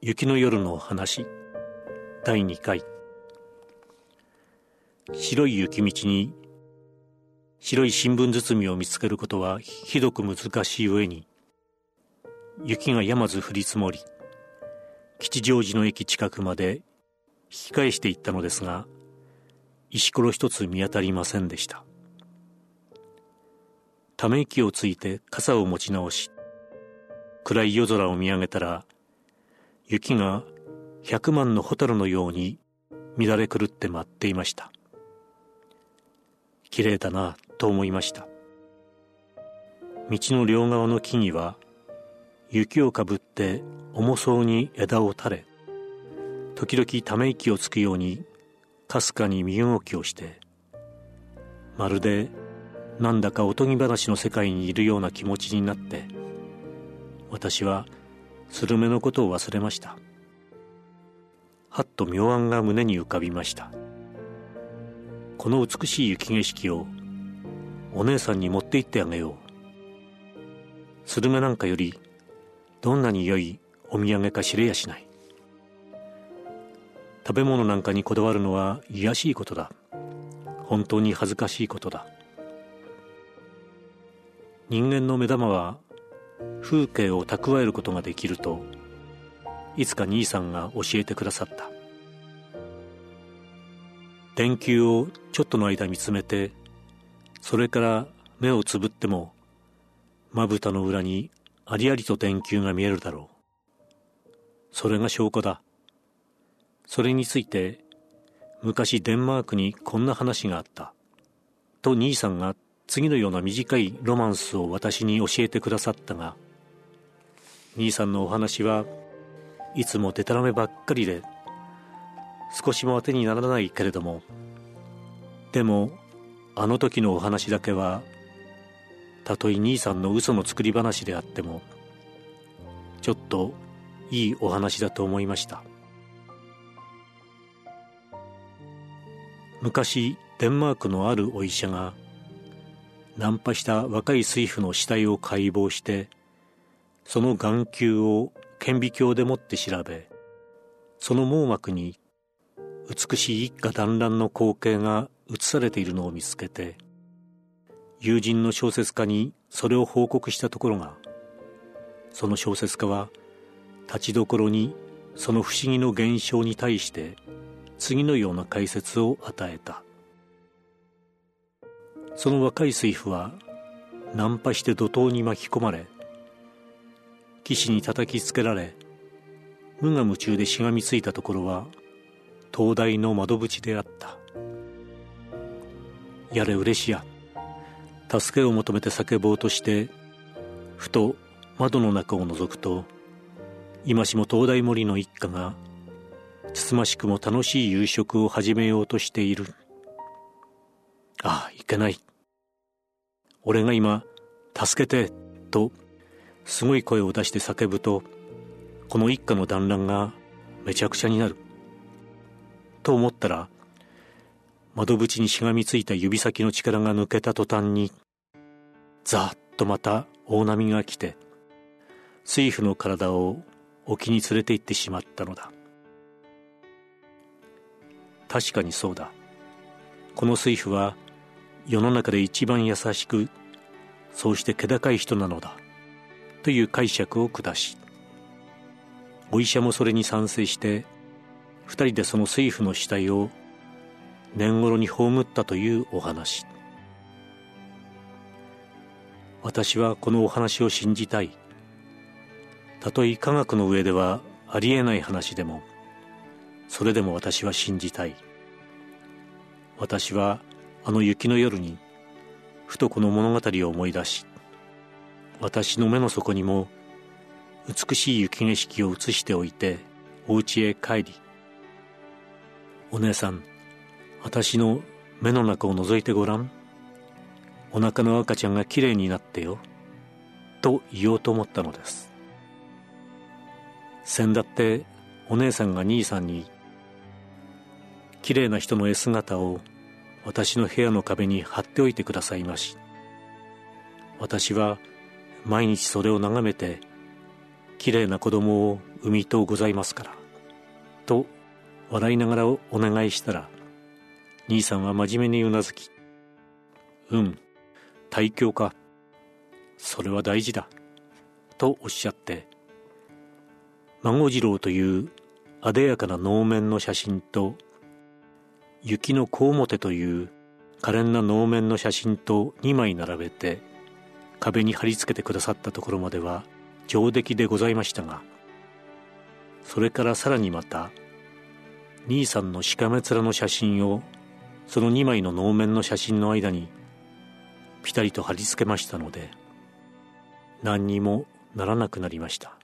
雪の夜の話。第2回。白い雪道に白い新聞包みを見つけることはひどく難しい上に雪が山ず降り積もり吉祥寺の駅近くまで引き返していったのですが石ころ一つ見当たりませんでした。ため息をついて傘を持ち直し暗い夜空を見上げたら雪が百万の蛍のように乱れ狂って舞っていました。綺麗だなと思いました。道の両側の木々は雪をかぶって重そうに枝を垂れ時々ため息をつくようにかすかに身動きをしてまるでなんだかおとぎ話の世界にいるような気持ちになって私はスルメのことを忘れました。はっと妙案が胸に浮かびました。この美しい雪景色をお姉さんに持って行ってあげよう。スルメなんかよりどんなに良いお土産か知れやしない。食べ物なんかにこだわるのは卑しいことだ。本当に恥ずかしいことだ。人間の目玉は風景を蓄えることができるといつか兄さんが教えてくださった。電球をちょっとの間見つめてそれから目をつぶってもまぶたの裏にありありと電球が見えるだろう。それが証拠だ。それについて昔デンマークにこんな話があった。と兄さんが次のような短いロマンスを私に教えてくださったが兄さんのお話はいつもデタラメばっかりで少しも当てにならないけれどもでもあの時のお話だけはたとえ兄さんの嘘の作り話であってもちょっといいお話だと思いました。昔デンマークのあるお医者がナンパした若い水夫の死体を解剖してその眼球を顕微鏡でもって調べその網膜に美しい一家団らんの光景が映されているのを見つけて友人の小説家にそれを報告したところがその小説家は立ちどころにその不思議の現象に対して次のような解説を与えた。その若い水夫はナンパして怒涛に巻き込まれ岸に叩きつけられ無我夢中でしがみついたところは灯台の窓縁であった。やれ嬉しや。助けを求めて叫ぼうとしてふと窓の中を覗くと今しも灯台森の一家がつつましくも楽しい夕食を始めようとしている。ああいけない。俺が今助けてとすごい声を出して叫ぶとこの一家の団らんがめちゃくちゃになる。と思ったら窓縁にしがみついた指先の力が抜けた途端にざっとまた大波が来て水夫の体を沖に連れて行ってしまったのだ。確かにそうだ。この水夫は世の中で一番優しくそうして気高い人なのだ。という解釈を下しお医者もそれに賛成して二人でその水夫の死体を年頃に葬ったというお話。私はこのお話を信じたい。たとえ科学の上ではありえない話でもそれでも私は信じたい。私はあの雪の夜にふとこの物語を思い出し私の目の底にも美しい雪景色を映しておいてお家へ帰りお姉さん私の目の中を覗いてごらん。お腹の赤ちゃんがきれいになってよと言おうと思ったのです。先だってお姉さんが兄さんにきれいな人の絵姿を私の部屋の壁に貼っておいてくださいまし。私は毎日それを眺めてきれいな子供を産みとうございますから」と笑いながらお願いしたら兄さんは真面目にうなずき「うん大教かそれは大事だ」とおっしゃって孫次郎というあでやかな能面の写真と雪の小表という可憐な能面の写真と2枚並べて壁に貼り付けてくださったところまでは上出来でございましたがそれからさらにまた兄さんのしかめ面の写真をその2枚の能面の写真の間にピタリと貼り付けましたので何にもならなくなりました。